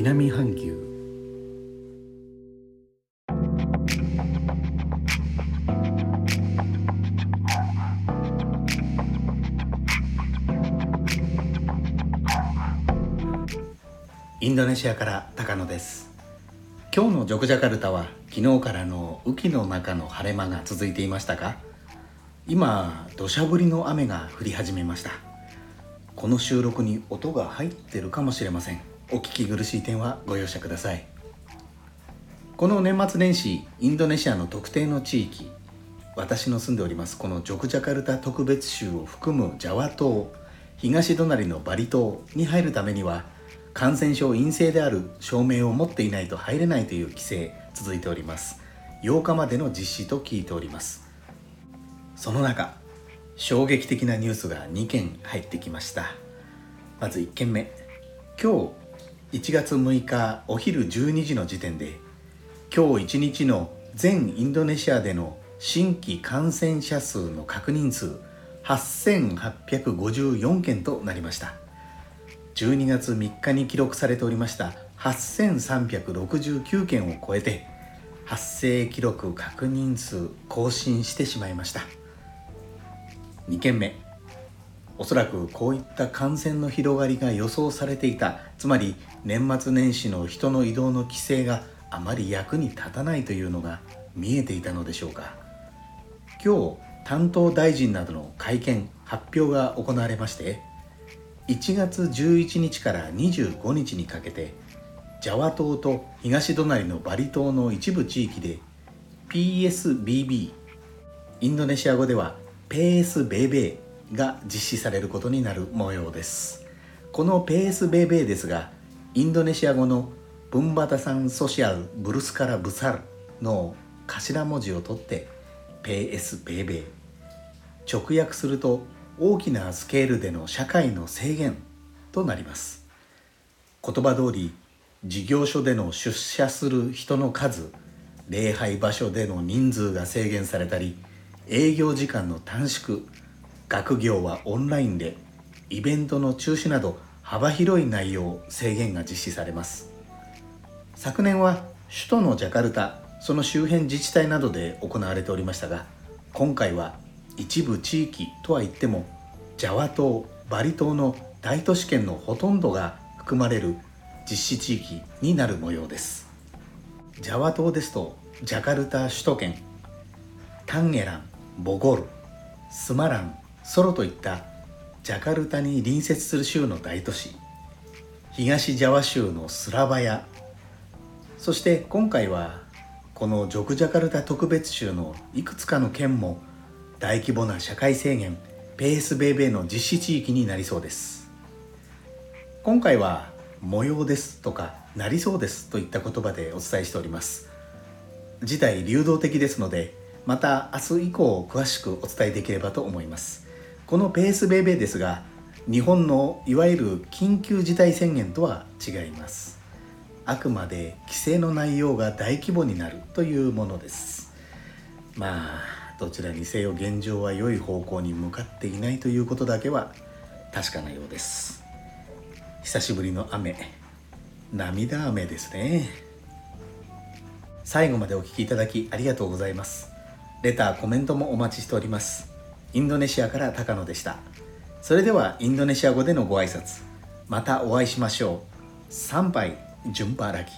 南半球。インドネシアから高野です。今日のジョクジャカルタは昨日からの雨季の中の晴れ間が続いていましたか？今土砂降りの雨が降り始めました。この収録に音が入ってるかもしれません。お聞き苦しい点はご容赦ください。この年末年始インドネシアの特定の地域私の住んでおりますこのジョクジャカルタ特別州を含むジャワ島東隣のバリ島に入るためには感染症陰性である証明を持っていないと入れないという規制続いております。8日までの実施と聞いております。その中衝撃的なニュースが2件入ってきました。まず1件目。今日1月6日お昼12時の時点で今日1日の全インドネシアでの新規感染者数の確認数8854件となりました。12月3日に記録されておりました8369件を超えて発生記録確認数更新してしまいました。2件目。おそらくこういった感染の広がりが予想されていた。つまり年末年始の人の移動の規制があまり役に立たないというのが見えていたのでしょうか。今日担当大臣などの会見発表が行われまして1月11日から25日にかけてジャワ島と東隣のバリ島の一部地域で PSBB インドネシア語ではペースベーベーが実施されることになる模様です。このペースベーベーですがインドネシア語のブンバタサンソシアルブルスカラブサルの頭文字を取ってペースベーベー。直訳すると大きなスケールでの社会の制限となります。言葉通り事業所での出社する人の数礼拝場所での人数が制限されたり営業時間の短縮学業はオンラインでイベントの中止など幅広い内容制限が実施されます。昨年は首都のジャカルタその周辺自治体などで行われておりましたが今回は一部地域とは言ってもジャワ島バリ島の大都市圏のほとんどが含まれる実施地域になる模様です。ジャワ島ですとジャカルタ首都圏タンゲランボゴルスマランソロといったジャカルタに隣接する州の大都市東ジャワ州のスラバヤ。そして今回はこのジョクジャカルタ特別州のいくつかの県も大規模な社会制限ペースベイベーの実施地域になりそうです。今回は模様ですとかなりそうですといった言葉でお伝えしております。事態流動的ですのでまた明日以降詳しくお伝えできればと思います。このペースベイベーですが日本のいわゆる緊急事態宣言とは違います。あくまで規制の内容が大規模になるというものです。まあどちらにせよ現状は良い方向に向かっていないということだけは確かなようです。久しぶりの雨。涙雨ですね。最後までお聴きいただきありがとうございます。レターコメントもお待ちしております。インドネシアから高野でした。それではインドネシア語でのご挨拶。またお会いしましょう。参拝順パラギ